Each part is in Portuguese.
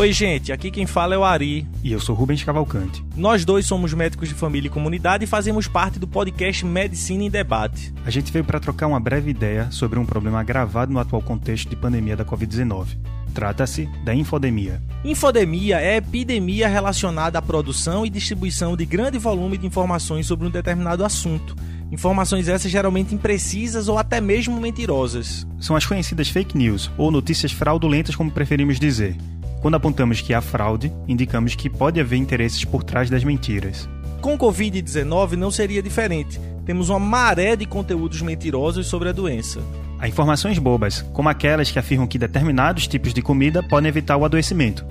Oi, gente, aqui quem fala é o Ari. E eu sou Rubens Cavalcante. Nós dois somos médicos de família e comunidade e fazemos parte do podcast Medicina em Debate. A gente veio para trocar uma breve ideia sobre um problema agravado no atual contexto de pandemia da Covid-19. Trata-se da infodemia. Infodemia é epidemia relacionada à produção e distribuição de grande volume de informações sobre um determinado assunto. Informações essas geralmente imprecisas ou até mesmo mentirosas. São as conhecidas fake news, ou notícias fraudulentas, como preferimos dizer. Quando apontamos que há fraude, indicamos que pode haver interesses por trás das mentiras. Com Covid-19 não seria diferente. Temos uma maré de conteúdos mentirosos sobre a doença. Há informações bobas, como aquelas que afirmam que determinados tipos de comida podem evitar o adoecimento.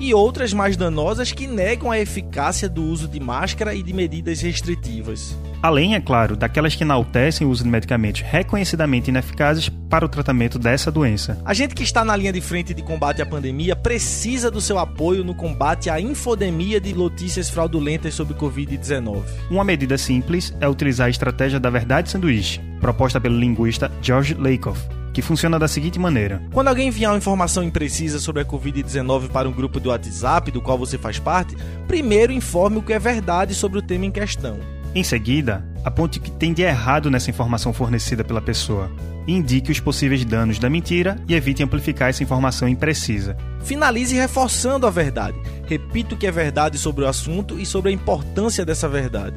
E outras mais danosas que negam a eficácia do uso de máscara e de medidas restritivas. Além, é claro, daquelas que enaltecem o uso de medicamentos reconhecidamente ineficazes para o tratamento dessa doença. A gente que está na linha de frente de combate à pandemia precisa do seu apoio no combate à infodemia de notícias fraudulentas sobre Covid-19. Uma medida simples é utilizar a estratégia da verdade sanduíche, proposta pelo linguista George Lakoff, que funciona da seguinte maneira: Quando alguém enviar uma informação imprecisa sobre a Covid-19 para um grupo do WhatsApp do qual você faz parte, primeiro informe o que é verdade sobre o tema em questão. Em seguida, aponte o que tem de errado nessa informação fornecida pela pessoa. Indique os possíveis danos da mentira e evite amplificar essa informação imprecisa. Finalize reforçando a verdade. Repita o que é verdade sobre o assunto e sobre a importância dessa verdade.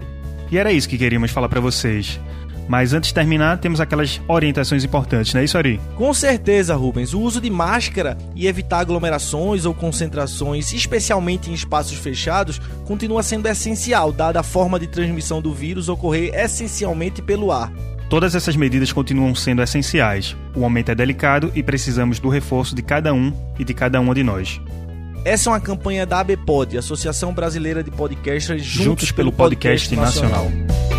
E era isso que queríamos falar para vocês. Mas antes de terminar, temos aquelas orientações importantes, não é isso, Ari? Com certeza, Rubens. O uso de máscara e evitar aglomerações ou concentrações, especialmente em espaços fechados, continua sendo essencial, dada a forma de transmissão do vírus ocorrer essencialmente pelo ar. Todas essas medidas continuam sendo essenciais. O momento é delicado e precisamos do reforço de cada um e de cada uma de nós. Essa é uma campanha da ABPOD, Associação Brasileira de Podcasters, juntos, juntos pelo Podcast, podcast nacional. nacional.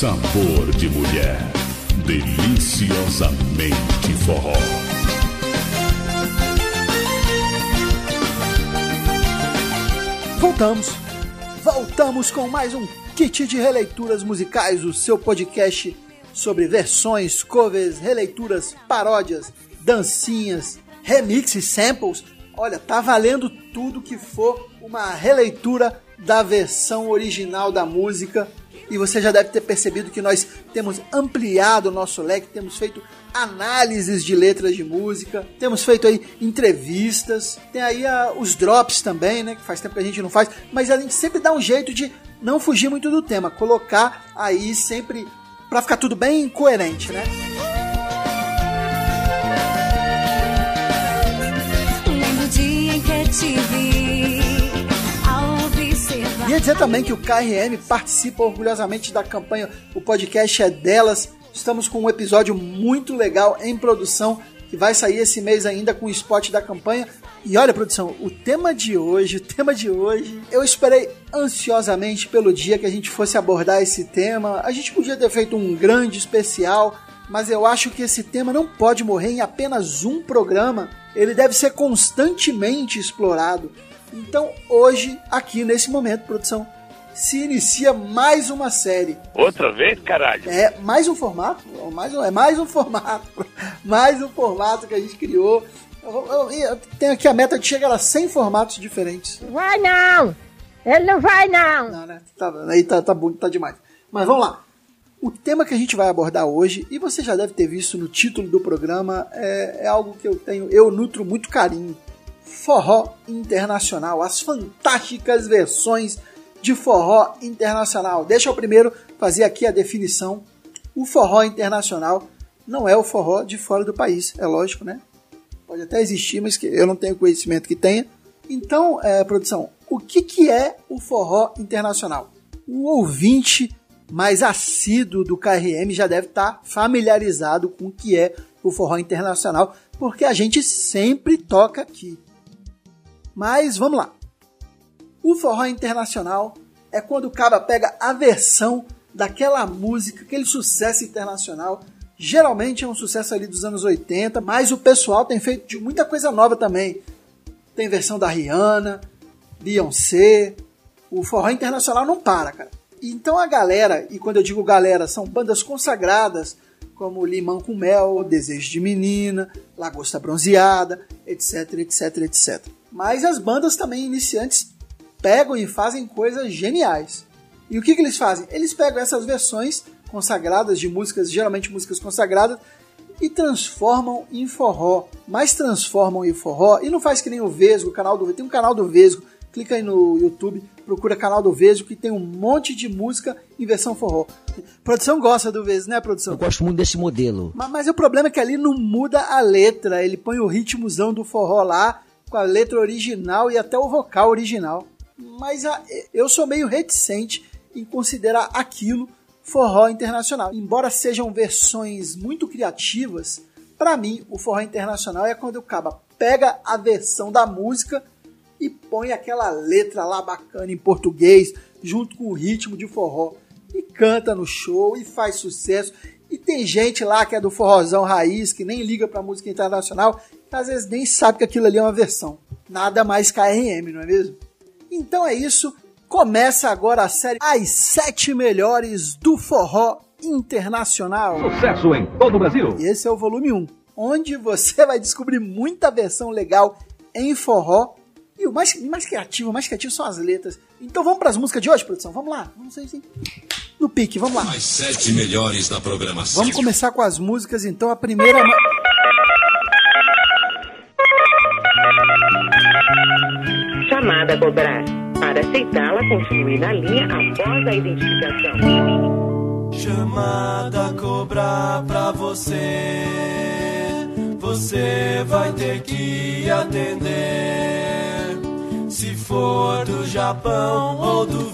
Sabor de mulher, deliciosamente forró. Voltamos, voltamos com mais um kit de releituras musicais, o seu podcast sobre versões, covers, releituras, paródias, dancinhas, remixes, samples. Olha, tá valendo tudo que for uma releitura da versão original da música e você já deve ter percebido que nós temos ampliado o nosso leque, temos feito análises de letras de música, temos feito aí entrevistas, tem aí a, os drops também, né, que faz tempo que a gente não faz, mas a gente sempre dá um jeito de não fugir muito do tema, colocar aí sempre para ficar tudo bem coerente, né? Lembro o dia em que te vi Queria dizer também que o KRM participa orgulhosamente da campanha O Podcast é Delas. Estamos com um episódio muito legal em produção que vai sair esse mês ainda com o spot da campanha. E olha, produção, o tema de hoje, o tema de hoje, eu esperei ansiosamente pelo dia que a gente fosse abordar esse tema. A gente podia ter feito um grande especial, mas eu acho que esse tema não pode morrer em apenas um programa. Ele deve ser constantemente explorado. Então, hoje, aqui nesse momento, produção, se inicia mais uma série. Outra vez, caralho? É, mais um formato, mais um, é mais um formato, mais um formato que a gente criou. Eu, eu, eu tenho aqui a meta de chegar a 100 formatos diferentes. Vai não! Ele não vai não! Não, né? Tá, aí tá, tá, tá demais. Mas vamos lá. O tema que a gente vai abordar hoje, e você já deve ter visto no título do programa, é, é algo que eu tenho, eu nutro muito carinho forró internacional, as fantásticas versões de forró internacional. Deixa eu primeiro fazer aqui a definição. O forró internacional não é o forró de fora do país, é lógico, né? Pode até existir, mas eu não tenho conhecimento que tenha. Então, é, produção, o que, que é o forró internacional? O ouvinte mais assíduo do KRM já deve estar familiarizado com o que é o forró internacional, porque a gente sempre toca aqui. Mas vamos lá. O forró internacional é quando o cara pega a versão daquela música, aquele sucesso internacional. Geralmente é um sucesso ali dos anos 80, mas o pessoal tem feito muita coisa nova também. Tem versão da Rihanna, Beyoncé. O forró internacional não para, cara. Então a galera, e quando eu digo galera, são bandas consagradas, como Limão com Mel, Desejo de Menina, Lagosta Bronzeada, etc, etc, etc. Mas as bandas também iniciantes pegam e fazem coisas geniais. E o que, que eles fazem? Eles pegam essas versões consagradas de músicas, geralmente músicas consagradas, e transformam em forró. Mas transformam em forró e não faz que nem o Vesgo, o canal do tem um canal do Vesgo. Clica aí no YouTube, procura canal do Vesgo que tem um monte de música em versão forró. produção gosta do Vesgo, né, produção? Eu gosto muito desse modelo. Mas, mas o problema é que ali não muda a letra, ele põe o ritmozão do forró lá com a letra original e até o vocal original. Mas a, eu sou meio reticente em considerar aquilo forró internacional. Embora sejam versões muito criativas, para mim o forró internacional é quando o caba pega a versão da música e põe aquela letra lá bacana em português junto com o ritmo de forró e canta no show e faz sucesso. E tem gente lá que é do forrozão raiz, que nem liga pra música internacional, que às vezes nem sabe que aquilo ali é uma versão. Nada mais KRM, não é mesmo? Então é isso. Começa agora a série As Sete Melhores do Forró Internacional. Sucesso em todo o Brasil. E esse é o volume 1, onde você vai descobrir muita versão legal em forró. E o mais, mais criativo, o mais criativo são as letras. Então vamos para as músicas de hoje, produção? Vamos lá. Vamos assim. No pique, vamos lá. As sete melhores da programação. Vamos começar com as músicas, então. A primeira. Chamada cobrar. Para aceitá-la, continue na linha após a identificação. Chamada cobrar pra você. Você vai ter que atender. Se for do Japão ou do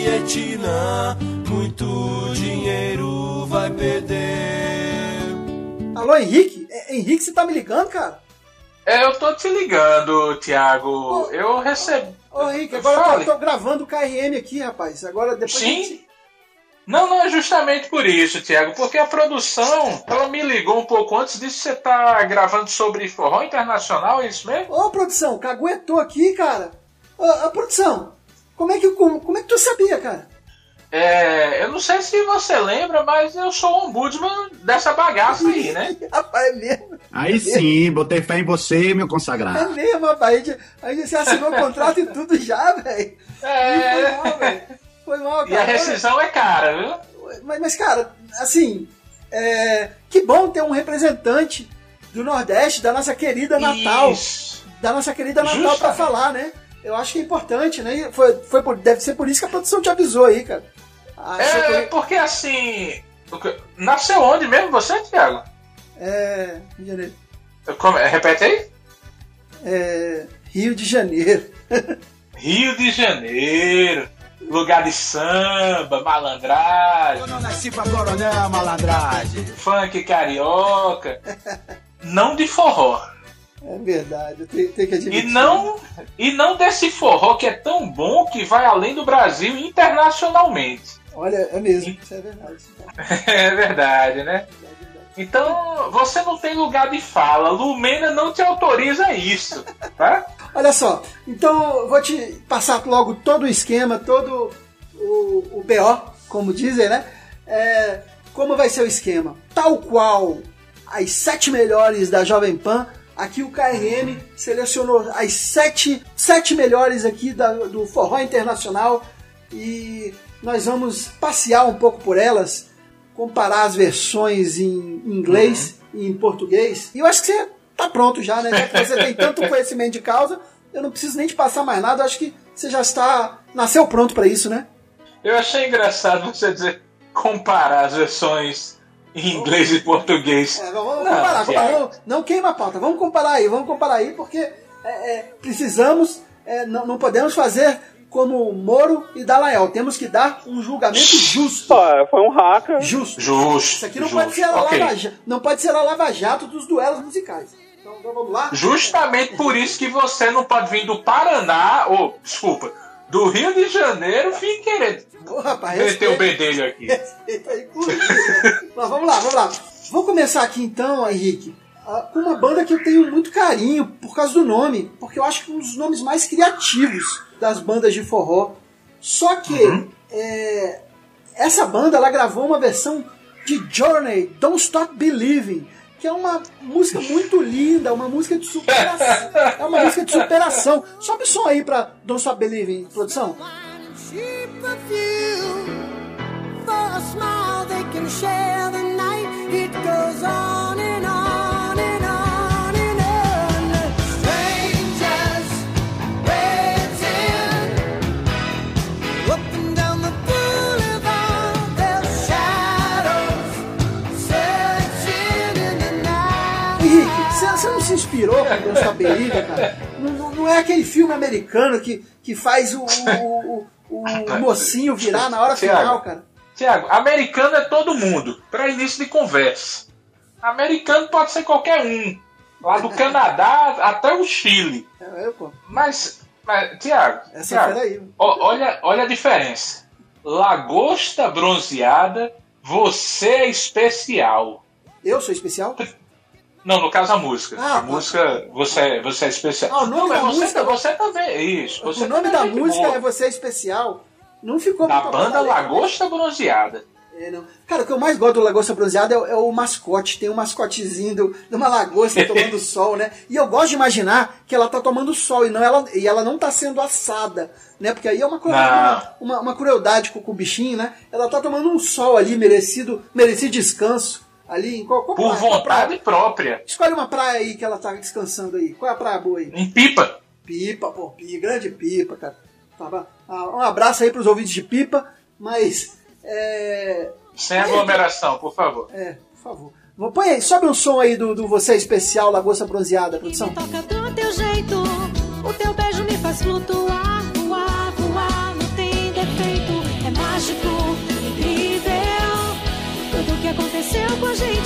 Vietnã, muito dinheiro vai perder. Alô, Henrique? É, Henrique, você tá me ligando, cara? É, eu tô te ligando, Thiago. eu recebi. Ô, Henrique, agora eu tô, tô gravando o KRM aqui, rapaz. Agora depois. Sim. Gente... Não, não é justamente por isso, Thiago, porque a produção, ela me ligou um pouco antes disso, você tá gravando sobre forró internacional, é isso mesmo? Ô, produção, caguetou aqui, cara. Ô, ô, produção, como é, que, como, como é que tu sabia, cara? É, eu não sei se você lembra, mas eu sou o ombudsman dessa bagaça aí, né? rapaz, é mesmo. Aí sim, botei fé em você, meu consagrado. É mesmo, rapaz. A gente, a gente assinou o contrato e tudo já, velho. É. Foi mal, velho. Foi mal, cara. E a rescisão é cara, viu? Mas, mas cara, assim, é, que bom ter um representante do Nordeste, da nossa querida Natal. Isso. Da nossa querida Natal pra falar, né? Eu acho que é importante, né? Foi, foi por- deve ser por isso que a produção te avisou aí, cara. Achou É, que- porque assim. Nasceu onde mesmo você, Thiago? É. Rio de Janeiro. Como- repete aí? É, Rio de Janeiro. Rio de Janeiro. Lugar de samba, malandragem. não nasci pra coronel, malandragem. Funk carioca. Não de forró. É verdade, tenho, tenho que E admitir. não, e não desse forró que é tão bom que vai além do Brasil internacionalmente. Olha, é mesmo. Isso é verdade. é verdade. Né? Então, você não tem lugar de fala. Lumena não te autoriza isso, tá? Olha só, então eu vou te passar logo todo o esquema, todo o, o BO, como dizem, né? É, como vai ser o esquema? Tal qual as sete melhores da Jovem Pan, aqui o KRM selecionou as sete, sete melhores aqui da- do Forró Internacional e nós vamos passear um pouco por elas, comparar as versões em inglês e em português. E eu acho que você tá pronto já, né? Já que você tem tanto conhecimento de causa, eu não preciso nem te passar mais nada, eu acho que você já está. nasceu pronto para isso, né? Eu achei engraçado você dizer comparar as versões em inglês e português. É, vamos Não, comparar, comparar, não, não queima a pauta, vamos comparar aí, vamos comparar aí, porque é, é, precisamos, é, não, não podemos fazer como Moro e Dallagnol, temos que dar um julgamento justo. foi um hacker. Justo. Justo. Isso aqui não justo. pode ser a Ok. lava, Ja- não pode ser a lava jato dos duelos musicais. Então, então vamos lá. Justamente por isso que você não pode vir do Paraná, ou, desculpa, do Rio de Janeiro, fim querendo Ô, rapaz, meter o bedelho aqui. respeita aí. Mas vamos lá, vamos lá. Vou começar aqui então, Henrique, ah, com uma banda que eu tenho muito carinho por causa do nome, porque eu acho que é um dos nomes mais criativos das bandas de forró. Só que é, essa banda ela gravou uma versão de Journey, Don't Stop Believing, que é uma música muito linda, uma música de superação. é uma música de superação. Sobe o som aí pra Don't Stop Believing, produção. Henrique, inspirou com cara? Não, não- é aquele filme americano que, que faz o, o, o- o mocinho virar na hora Thiago. final, cara. Tiago, americano é todo mundo, para início de conversa. Americano pode ser qualquer um. Lá do Canadá até o Chile. É, eu, pô. Mas, mas Tiago, olha, olha a diferença. Lagosta bronzeada, você é especial. Eu sou especial? Não, no caso a música. Ah, a tá. música, você, você é especial. Ah, o nome Não, da você, música- você também. Isso. Você o nome da é música boa. é Você é Especial. Não ficou Da muito banda né? Lagosta Bronzeada. É, não. Cara, o que eu mais gosto do Lagosta Bronzeada é, o- é o mascote. Tem um mascotezinho do- de uma lagosta tomando sol, né? E eu gosto de imaginar que ela tá tomando sol e, não, ela, e ela não tá sendo assada, né? Porque aí é uma, uma, uma, uma crueldade com, com o bichinho, né? Ela tá tomando um sol ali, merecido, merecido descanso. Ali em qual, qual Por praia? Vontade praia? própria. Escolhe uma praia aí que ela tá descansando aí. Qual é a praia boa aí? Em pipa. Pipa, pô, pipa, grande pipa, cara. Tá? Ah, Um abraço aí pros ouvintes de pipa, mas. É. Sem aglomeração, por favor. É, por favor. Põe aí, sobe um som aí do, do Você Especial, Lagosta Bronzeada, produção. Toca do teu jeito, o teu beijo me faz flutuar,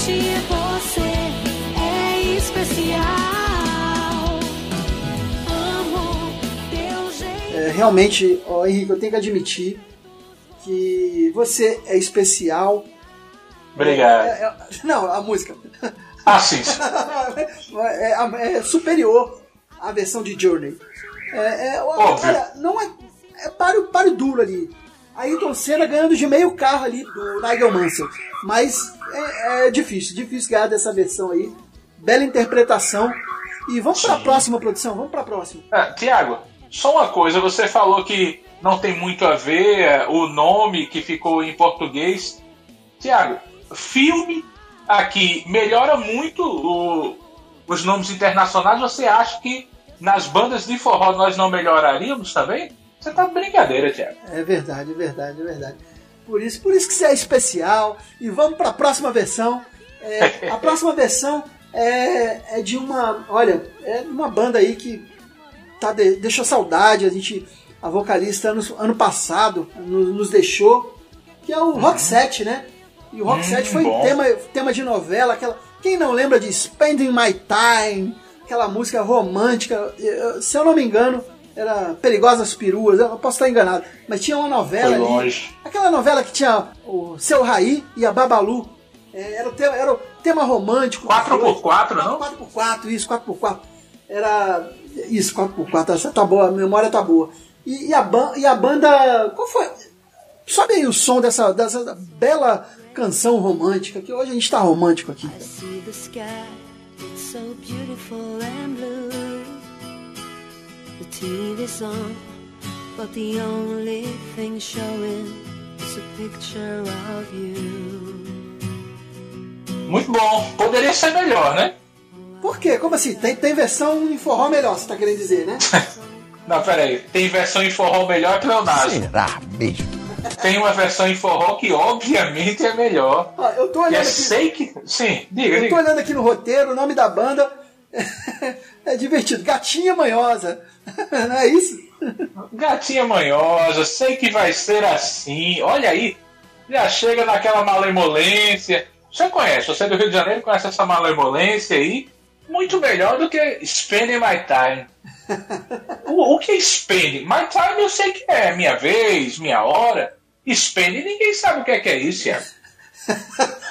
gente, você é especial. Amo teu jeito. É, realmente, ó, Henrique, eu tenho que admitir que você é especial. Obrigado. É, é- não, a música. Ah, sim. sim. é, é superior à versão de Journey. É, é, Óbvio. olha, não é. É páreo, páreo duro ali. Ayrton Senna ganhando de meio carro ali do Nigel Mansell. Mas é, é difícil, difícil ganhar dessa versão aí. Bela interpretação. E vamos pra próxima produção, vamos pra próxima. Ah, Tiago, só uma coisa, você falou que não tem muito a ver é, o nome que ficou em português. Tiago, filme aqui melhora muito o- os nomes internacionais. Você acha que nas bandas de forró nós não melhoraríamos também? Você tá de brincadeira, Tiago. É verdade, é verdade, é verdade. Por isso, por isso que você é especial. E vamos para a próxima versão. É, a próxima versão é, é de uma, olha, é de uma banda aí que tá de- deixou saudade. A gente, a vocalista ano, ano passado nos, nos deixou, que é o Rock 7, né? E o Rock Hum, 7 foi bom. tema, tema de novela. Aquela, quem não lembra de Spending My Time? Aquela música romântica. Se eu não me engano, era Perigosas Peruas. Eu posso estar enganado. Mas tinha uma novela Foi ali. longe. Aquela novela que tinha o Seu Raí e a Babalu. É, era, o tema, era o tema romântico. 4x4, não? 4x4, isso, 4x4. Era. Isso, 4x4. Essa tá boa, a memória tá boa. E, e a, e a banda. Qual foi? Sobe aí o som dessa, dessa bela canção romântica, que hoje a gente tá romântico aqui. See the sky, it's so beautiful and blue. The TV's on, but the only thing showing is a picture of you. Muito bom. Poderia ser melhor, né? Por quê? Como assim? Tem, tem versão em forró melhor, você tá querendo dizer, né? Não, peraí. Tem versão em forró melhor que Leonardo. Será mesmo? Tem uma versão em forró que obviamente é melhor. Ó, eu tô E olhando é aqui. sei que. Sim, diga, Eu tô diga. olhando aqui no roteiro, o nome da banda é divertido. Gatinha Manhosa. Não é isso? Gatinha manhosa, sei que vai ser assim. Olha aí, já chega naquela malemolência. Você conhece, você é do Rio de Janeiro conhece essa malemolência aí. Muito melhor do que Spending My Time. O, o que é Spending? My Time eu sei que é minha vez, minha hora. Spending ninguém sabe o que é, que é isso, Iago.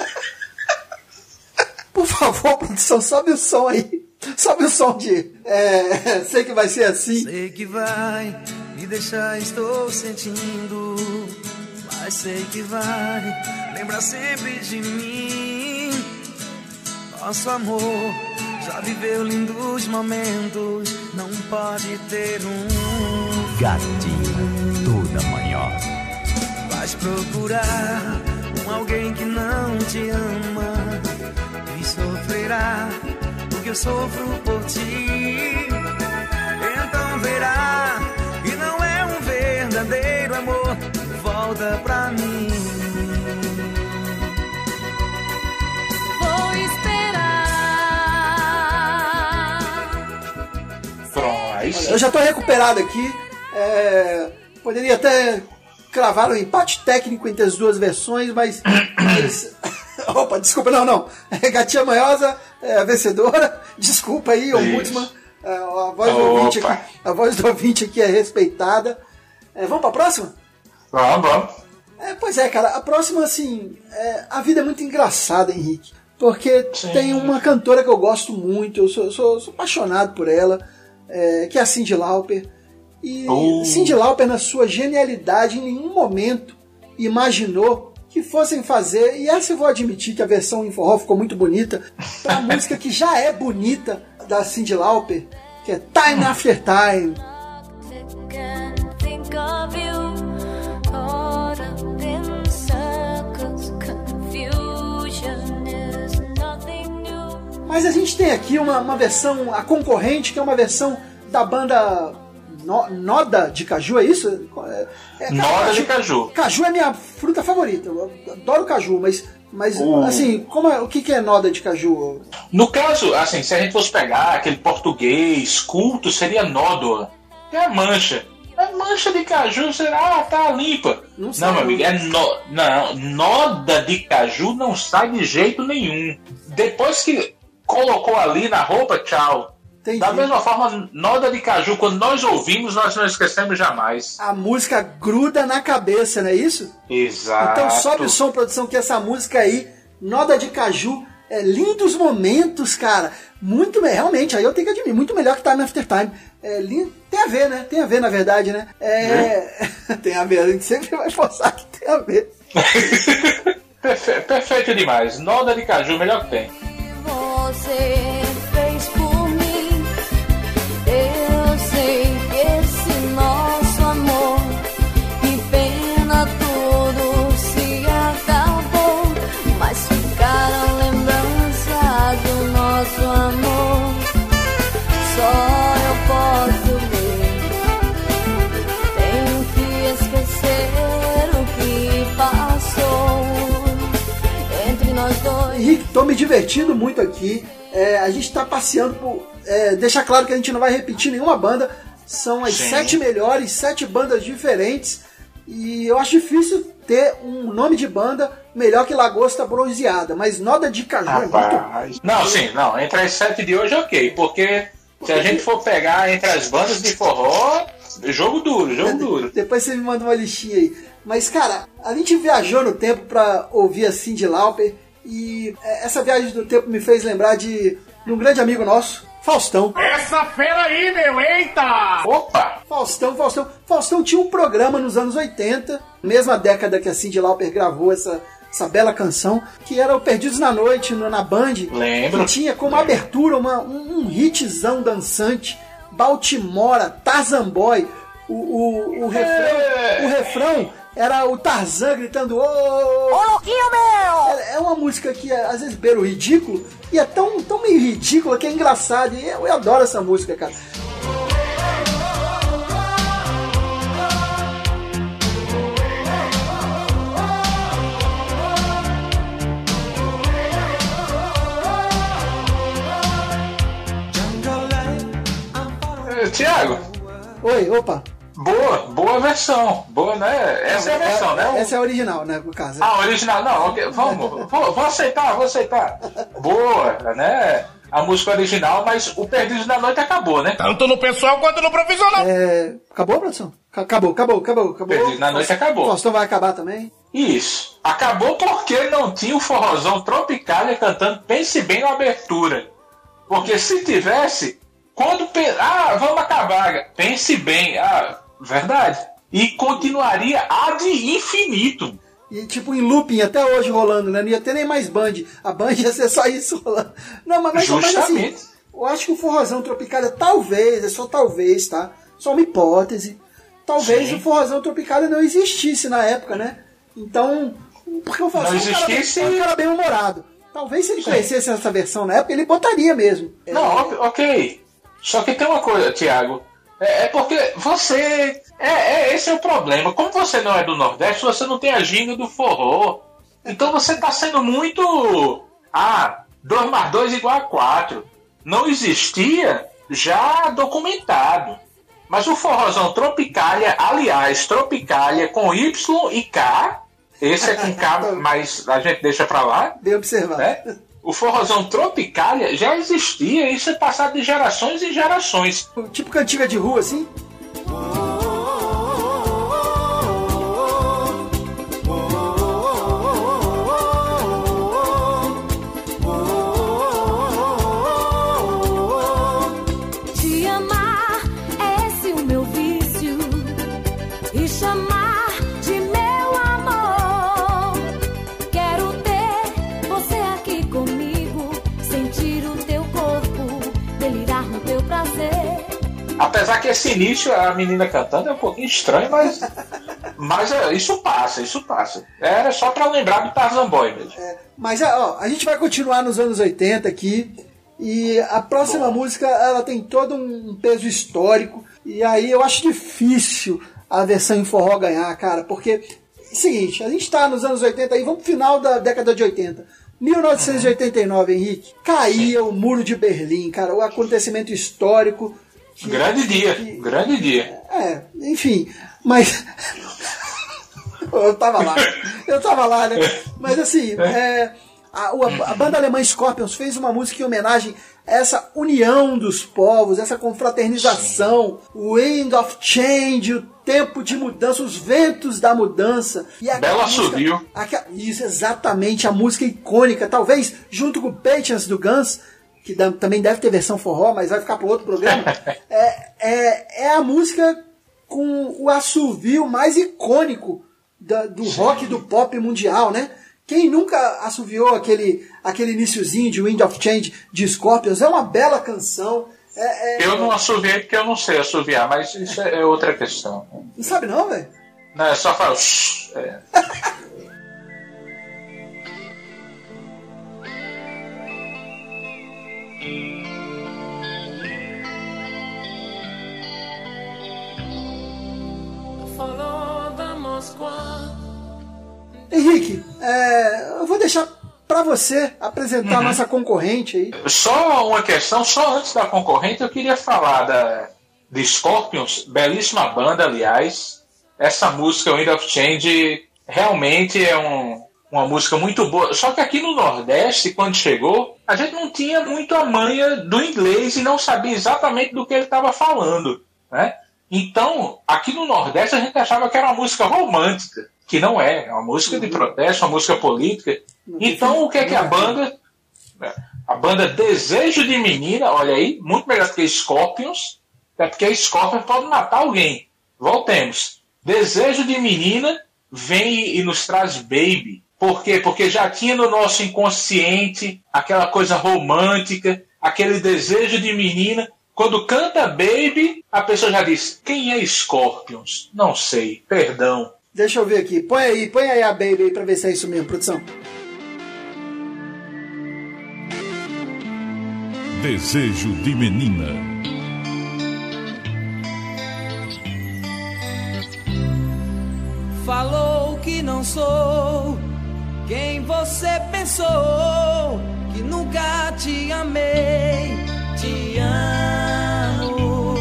Por favor, produção, sobe o som aí. Sobe o som de. é, sei que vai ser assim. Sei que vai me deixar, estou sentindo. Mas sei que vai lembrar sempre de mim. Nosso amor já viveu lindos momentos, não pode ter um. Gatinha toda manhã. Vais procurar um alguém que não te ama e sofrerá que eu sofro por ti. Então verá que não é um verdadeiro amor. Volta pra mim. Vou esperar. Pronto. Eu já tô recuperado aqui. é, poderia até cravar um empate técnico entre as duas versões, mas. eles- Opa, desculpa, não, não. É Gatinha Manhosa é a vencedora. Desculpa aí, Isso. Ombudsman. É, A voz, do ouvinte aqui, a voz do ouvinte aqui é respeitada. É, vamos pra próxima? Vamos, vamos. É, pois é, cara, a próxima, assim, é, a vida é muito engraçada, Henrique. Porque Sim. tem uma cantora que eu gosto muito, eu sou, sou- sou apaixonado por ela, é, que é a Cyndi Lauper. E Uh. Cyndi Lauper, na sua genialidade, em nenhum momento imaginou que fossem fazer, e essa eu vou admitir que a versão em forró ficou muito bonita, pra música que já é bonita da Cyndi Lauper, que é Time After Time. Mas a gente tem aqui uma, uma versão, a concorrente, que é uma versão da banda No- Noda de Caju, é isso? É, é, cara, Noda de caju. Caju é minha fruta favorita, eu adoro caju, mas, mas assim, como é- o que, que é Noda de Caju? No caso, assim, se a gente fosse pegar aquele português culto, seria nódoa. É a mancha. É mancha de caju, será? Ah, tá limpa. Não Não, meu amigo, é no... não, noda de caju não sai de jeito nenhum. Depois que colocou ali na roupa, tchau. Entendi. Da mesma forma, noda de caju, quando nós ouvimos, nós não esquecemos jamais. A música gruda na cabeça, não é isso? Exato. Então sobe o som, produção, que essa música aí, Noda de Caju, é lindos momentos, cara. Muito, me- realmente, aí eu tenho que admitir, muito melhor que Time After Time. É, lindo, tem a ver, né? Tem a ver, na verdade, né? É, tem a ver, a gente sempre vai forçar que tem a ver. Perfe- perfeito demais. Noda de caju, melhor que tem. Você divertindo muito aqui. É, a gente tá passeando por. É, deixar claro que a gente não vai repetir nenhuma banda. São as Sim. sete melhores, sete bandas diferentes. E eu acho difícil ter um nome de banda melhor que Lagosta Bronzeada. Mas Noda de Caju é muito. Não, sim, não. Entre as sete de hoje, ok. Porque se a gente for pegar entre as bandas de forró, jogo duro, jogo duro. Depois você me manda uma listinha aí. Mas, cara, a gente viajou no tempo pra ouvir a Cyndi Lauper. E é, essa viagem do tempo me fez lembrar de, de um grande amigo nosso, Faustão. Essa fera aí, meu, eita! Opa! Faustão, Faustão. Faustão tinha um programa nos anos 80, mesma década que a Cyndi Lauper gravou essa, essa bela canção, que era o Perdidos na Noite, no- na Band. Lembro. Que tinha como abertura uma, um, um hitzão dançante, Baltimora, Tarzan Boy. O, o, o, refrão, É. o refrão era o Tarzan gritando Ô, ô louquinho meu! É, é uma música que é, às vezes beira o ridículo e é tão, tão meio ridícula que é engraçado. E eu, eu adoro essa música, cara. Tiago, Oi, opa. Boa, boa versão. Boa, né? Essa é a versão, né? Essa é a original, né, no caso. Ah, original, não, ok, vamos, vou, vou aceitar, vou aceitar. Boa, né? A música original, mas o Perdido na Noite acabou, né? Tanto no pessoal quanto no profissional. É, acabou, produção? Ca- Acabou, acabou, acabou, acabou. Perdido na Noite acabou. Faustão vai acabar também? Isso. Acabou porque não tinha o forrozão Tropicália cantando Pense Bem na abertura. Porque se tivesse, quando. Ah, vamos acabar. Pense bem. Ah, verdade. e continuaria ad infinito. E tipo em looping até hoje rolando, né? Não ia ter nem mais Band. A Band ia ser só isso rolando. Não, mas, mas, mas assim, Justamente. eu acho que o forrozão tropicália, talvez, é só talvez, tá? Só uma hipótese. Talvez Sim. o forrozão tropicália não existisse na época, né? Então, porque o forrozão Não é um cara bem- existisse- é bem humorado. Talvez se ele conhecesse essa versão na época, ele botaria mesmo. É, Não, ok- ok. Só que tem uma coisa, Tiago. É, é porque você. É, é, esse é o problema. Como você não é do Nordeste, você não tem a ginga do forró. Então você tá sendo muito. Ah, 2 mais 2 igual a 4. Não existia já documentado. Mas o forrozão Tropicália, aliás, Tropicália com Y e K. Esse é com K, mas a gente deixa pra lá. Bem observado. né? O forrozão Tropicália já existia, isso é passado de gerações e gerações. Tipo cantiga de rua, assim. Apesar que esse início, a menina cantando é um pouquinho estranho, mas, mas é, isso passa, isso passa. Era só pra lembrar do Tarzan Boy mesmo. Mas ó, a gente vai continuar nos anos 80 aqui. E a próxima música ela tem todo um peso histórico. E aí eu acho difícil a versão em forró ganhar, cara. Porque, seguinte, a gente tá nos anos 80 aí, vamos pro final da década de 80. 1989, Henrique, caía o muro de Berlim, cara. O acontecimento histórico. Que- Grande dia, que- grande dia. é, enfim, mas. eu tava lá. Eu tava lá, né? Mas assim, é, a, o- a banda alemã Scorpions fez uma música em homenagem a essa união dos povos, essa confraternização, o Wind of Change, o tempo de mudança, os ventos da mudança. E a Bela música-. Aque- Isso, exatamente, a música icônica, talvez junto com Patience do Guns, que também deve ter versão forró, mas vai ficar para outro programa. é, é, é a música com o assovio mais icônico da- do rock e do pop mundial, né? Quem nunca assoviou aquele, aquele iniciozinho de Wind of Change de Scorpions? É uma bela canção. É, é- Eu não assoviei porque eu não sei assoviar, mas isso é outra questão. Não sabe não, velho? Não, é só falar. É. Henrique, é, eu vou deixar para você apresentar a nossa concorrente aí. Só uma questão, só antes da concorrente, eu queria falar da de Scorpions, belíssima banda, aliás. Essa música, Wind of Change, realmente é um- uma música muito boa. Só que aqui no Nordeste, quando chegou, a gente não tinha muito a manha do inglês e não sabia exatamente do que ele estava falando, né? Então, aqui no Nordeste, a gente achava que era uma música romântica, que não é. É uma música de protesto, uma música política. Então, o que é que a banda a banda Desejo de Menina, olha aí, muito melhor que Scorpions, é porque Scorpions pode matar alguém. Voltemos. Desejo de Menina vem e nos traz Baby. Por quê? Porque já tinha no nosso inconsciente aquela coisa romântica, aquele desejo de menina. Quando canta Baby, a pessoa já diz: Quem é Scorpions? Não sei, perdão. Deixa eu ver aqui. Põe aí, põe aí a Baby aí pra ver se é isso mesmo, produção. Desejo de menina. Falou que não sou quem você pensou, que nunca te amei, te amo.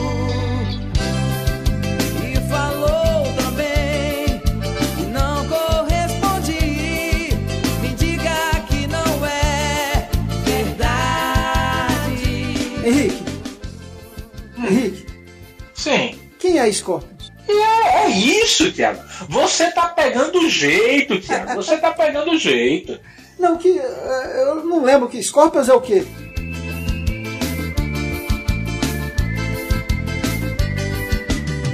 E falou também que não correspondi, me diga que não é verdade. Henrique. Henrique, Sim. quem é Scorpions? E é, é isso, Tiago. Você tá pegando o jeito, Tiago. Você tá pegando o jeito. Não, que. eh, Eu não lembro que. Scorpions é o quê?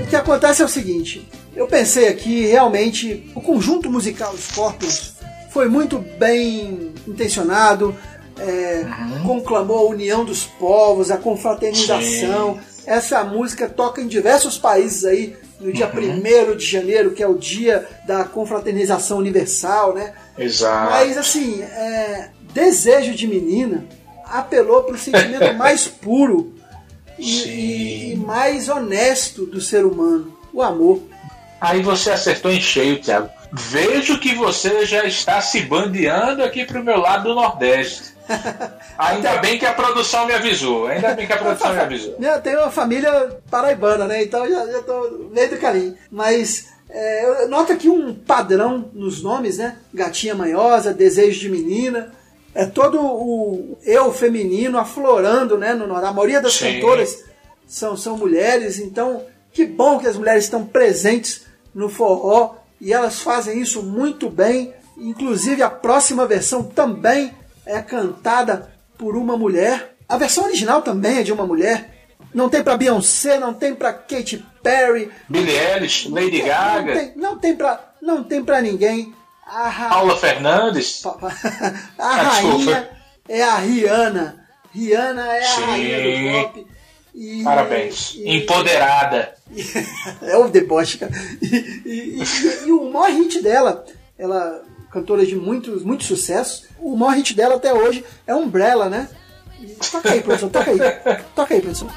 que acontece é o seguinte: eu pensei aqui, realmente, o conjunto musical Scorpions foi muito bem intencionado, é, conclamou a união dos povos, a confraternização. Essa música toca em diversos países aí, no dia 1 de janeiro, que é o dia da confraternização universal, né? Exato. Mas assim, é, Desejo de Menina apelou para o sentimento mais puro e, e- mais honesto do ser humano, o amor. Aí você acertou em cheio, Thiago. Vejo que você já está se bandeando aqui pro meu lado do Nordeste. Ainda bem que a produção me avisou. Ainda bem que a produção me avisou. Eu tenho uma família paraibana, né? Então já, já tô meio do caminho. Mas é, eu noto aqui um padrão nos nomes, né? Gatinha manhosa, desejo de menina. É todo o eu feminino aflorando, né? No, a maioria das Sim. cantoras são, são mulheres, então que bom que as mulheres estão presentes no forró e elas fazem isso muito bem. Inclusive a próxima versão também é cantada por uma mulher. A versão original também é de uma mulher. Não tem pra Beyoncé, não tem pra Katy Perry, Billie Eilish, Lady não Gaga, tem, não tem pra não tem para ninguém. A, ra- Paula Fernandes. a Ah, rainha é a Rihanna. Rihanna é a Sim. rainha do pop. E- Parabéns. e- Empoderada. é o deboche, cara. E, e- e- e o maior hit dela, ela cantora de muitos, muitos sucessos, o maior hit dela até hoje é Umbrella, né? Toca aí, produção, toca aí. Toca aí, produção.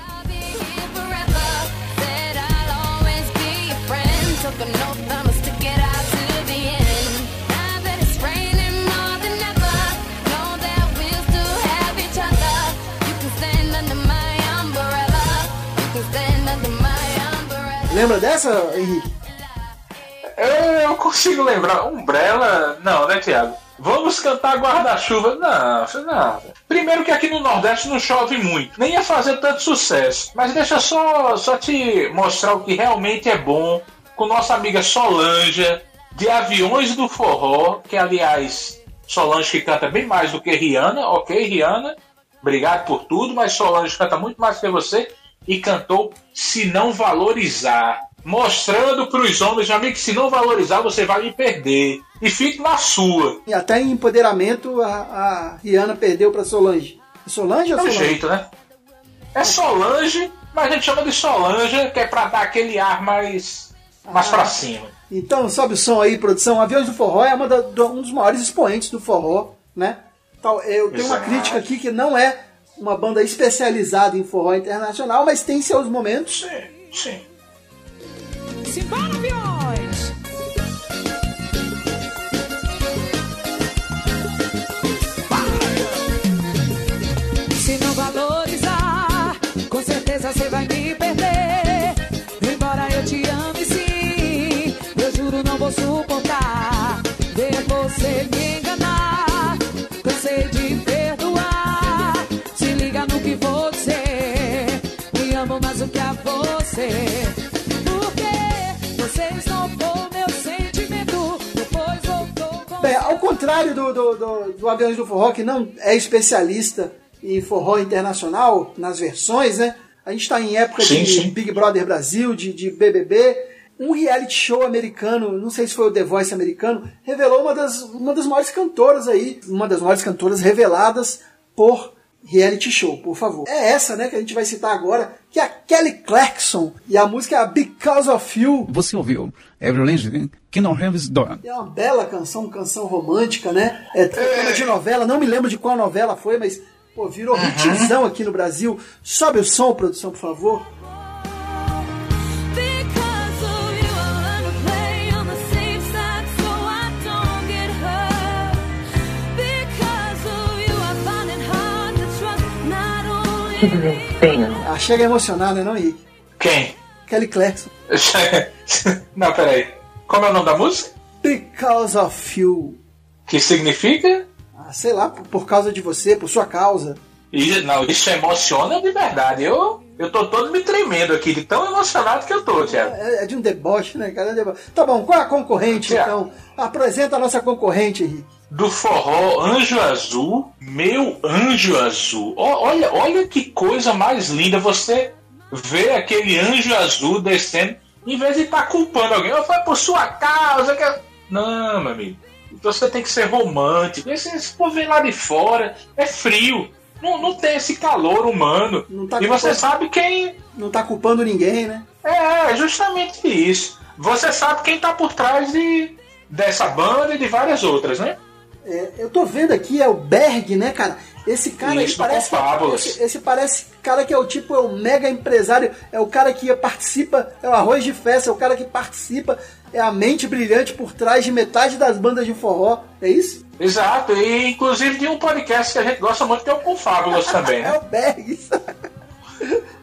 Lembra dessa, Henrique? Consigo lembrar. Umbrella. Não, né, Thiago? Vamos cantar guarda-chuva. Não, não. Primeiro que aqui no Nordeste não chove muito. Nem ia fazer tanto sucesso. Mas deixa só, só te mostrar o que realmente é bom com nossa amiga Solange, de Aviões do Forró, que aliás, Solange que canta bem mais do que Rihanna, ok, Rihanna? Obrigado por tudo, mas Solange canta muito mais que você e cantou Se Não Valorizar. Mostrando para os homens, meu amigo, que se não valorizar, você vai me perder. E fique na sua. E até em empoderamento a, a Rihanna perdeu pra Solange. Solange ou É Solange? jeito, né? É Solange, mas a gente chama de Solange, que é pra dar aquele ar mais, mais Ah. pra cima. Então, sobe o som aí, produção. Aviões do Forró é uma da- do- um dos maiores expoentes do forró, né? Então, eu tenho uma Exato. crítica aqui que não é uma banda especializada em forró internacional, mas tem seus momentos. Sim, sim. Simbora, aviões! Se não valorizar, com certeza você vai me perder. Embora eu te ame sim, eu juro não vou suportar. Ver você me enganar, cansei de perdoar. Se liga no que vou dizer, me amo mais do que a você. Ao contrário do, do, do, do Aviões do Forró, que não é especialista em forró internacional, nas versões, né? A gente está em época Sim, de sim. Big Brother Brasil, de, de BBB. Um reality show americano, não sei se foi o The Voice americano, revelou uma das, uma das maiores cantoras aí, uma das maiores cantoras reveladas por reality show, por favor. É essa, né, que a gente vai citar agora, que é a Kelly Clarkson, e a música é a Because of You. Você ouviu Heaven's Dawn. É uma bela canção, canção romântica, né? É tema de novela, não me lembro de qual novela foi, mas pô, virou hitzão aqui no Brasil. Sobe o som, produção, por favor. Ah, chega a emocionar, né, não, Henrique? Quem? Kelly Clarkson. Não, peraí. Como é o nome da música? Because of You. Que significa? Ah, sei lá, por, por causa de você, por sua causa. E, não, isso emociona de verdade. Eu, eu tô todo me tremendo aqui, de tão emocionado que eu tô, Thiago. É, é de um deboche, né, cara? É um deboche. Tá bom, qual é a concorrente, então? Apresenta a nossa concorrente, Henrique. Do forró Anjo Azul, meu anjo azul. Olha, olha que coisa mais linda. Você vê aquele anjo azul descendo em vez de estar culpando alguém, "Oh, foi por sua causa. Que... Não, meu amigo. Então você tem que ser romântico. Esse, esse povo vem lá de fora, é frio. Não, não tem esse calor humano. tá e você sabe quem. Não tá culpando ninguém, né? É, é justamente isso. Você sabe quem tá por trás de, dessa banda e de várias outras, né? É, eu tô vendo aqui, é o Berg, né, cara? Esse cara aí Isso, parece. fábulas. Esse, esse parece cara que é o tipo, é o mega empresário, é o cara que participa, é o arroz de festa, é o cara que participa, é a mente brilhante por trás de metade das bandas de forró. É isso? Exato, e inclusive de um podcast que a gente gosta muito, que é o Confábulas também, É né? o Bergs.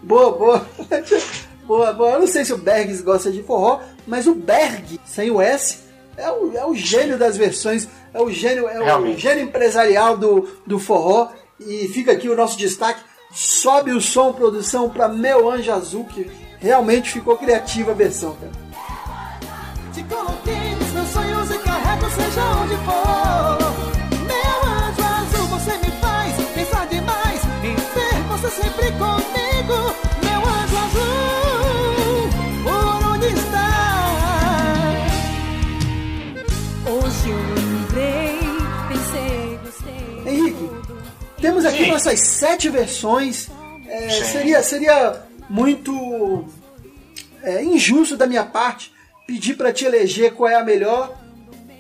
boa, boa. boa, boa. Eu não sei se o Bergs gosta de forró, mas o Berg, sem o S, é o, é o gênio das versões, é o gênio, é o gênio empresarial do, do forró. E fica aqui o nosso destaque. Sobe o som, produção, para Meu Anjo Azul, que realmente ficou criativa a versão, cara. Te coloquei nos meus sonhos e carrego seja temos aqui Sim. nossas sete versões. É, seria, seria muito é, injusto da minha parte pedir pra te eleger qual é a melhor,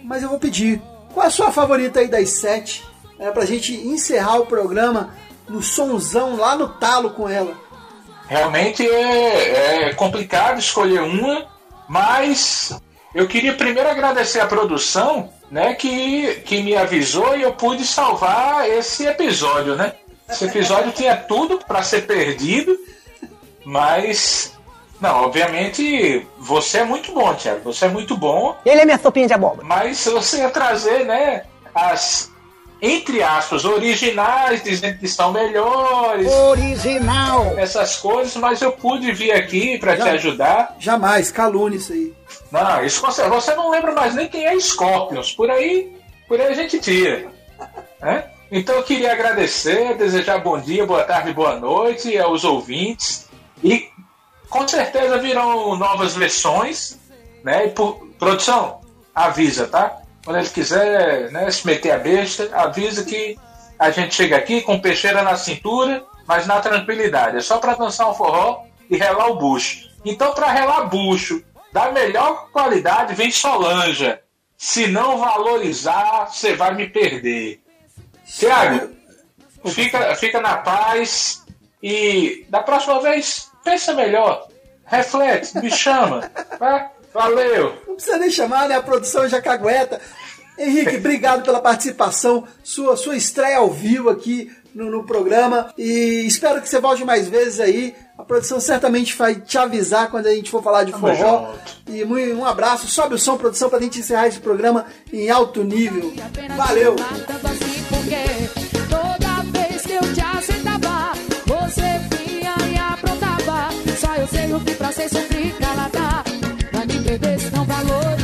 mas eu vou pedir. Qual é a sua favorita aí das sete? É, pra gente encerrar o programa no sonzão lá no talo com ela. Realmente é, é complicado escolher uma, mas eu queria primeiro agradecer a produção, né, que, que me avisou e eu pude salvar esse episódio, né? Esse episódio tinha tudo para ser perdido, mas não, obviamente você é muito bom, Thiago. Você é muito bom, Ele é minha sopinha de abóbora. mas se você ia trazer, né, as entre aspas originais, dizendo que são melhores, Original. essas coisas, mas eu pude vir aqui para te ajudar. Jamais, calúnia isso aí. Não, isso você, você não lembra mais nem quem é Scorpions. Por aí, por aí a gente tira. né? Então eu queria agradecer, desejar bom dia, boa tarde, boa noite aos ouvintes. E com certeza virão novas versões, né? E por, produção, avisa, tá? Quando ele quiser né, se meter a besta, avisa que a gente chega aqui com peixeira na cintura, mas na tranquilidade. É só para dançar um forró e relar o bucho. Então, para relar bucho da melhor qualidade, vem Solanja. Se não valorizar, você vai me perder. Tiago, fica, fica na paz e da próxima vez, pensa melhor. Reflete, me chama. Tá? Valeu! Não precisa nem chamar, né? A produção já cagueta. Henrique, obrigado pela participação, sua, sua estreia ao vivo aqui no, no programa. E espero que você volte mais vezes aí. A produção certamente vai te avisar quando a gente for falar de Tamo forró. E um abraço, sobe o som, produção, pra gente encerrar esse programa em alto nível. Valeu! Tanto porque toda vez que eu. Só sei o que pra ser sofrer calada. Pra me perder se não valorizar.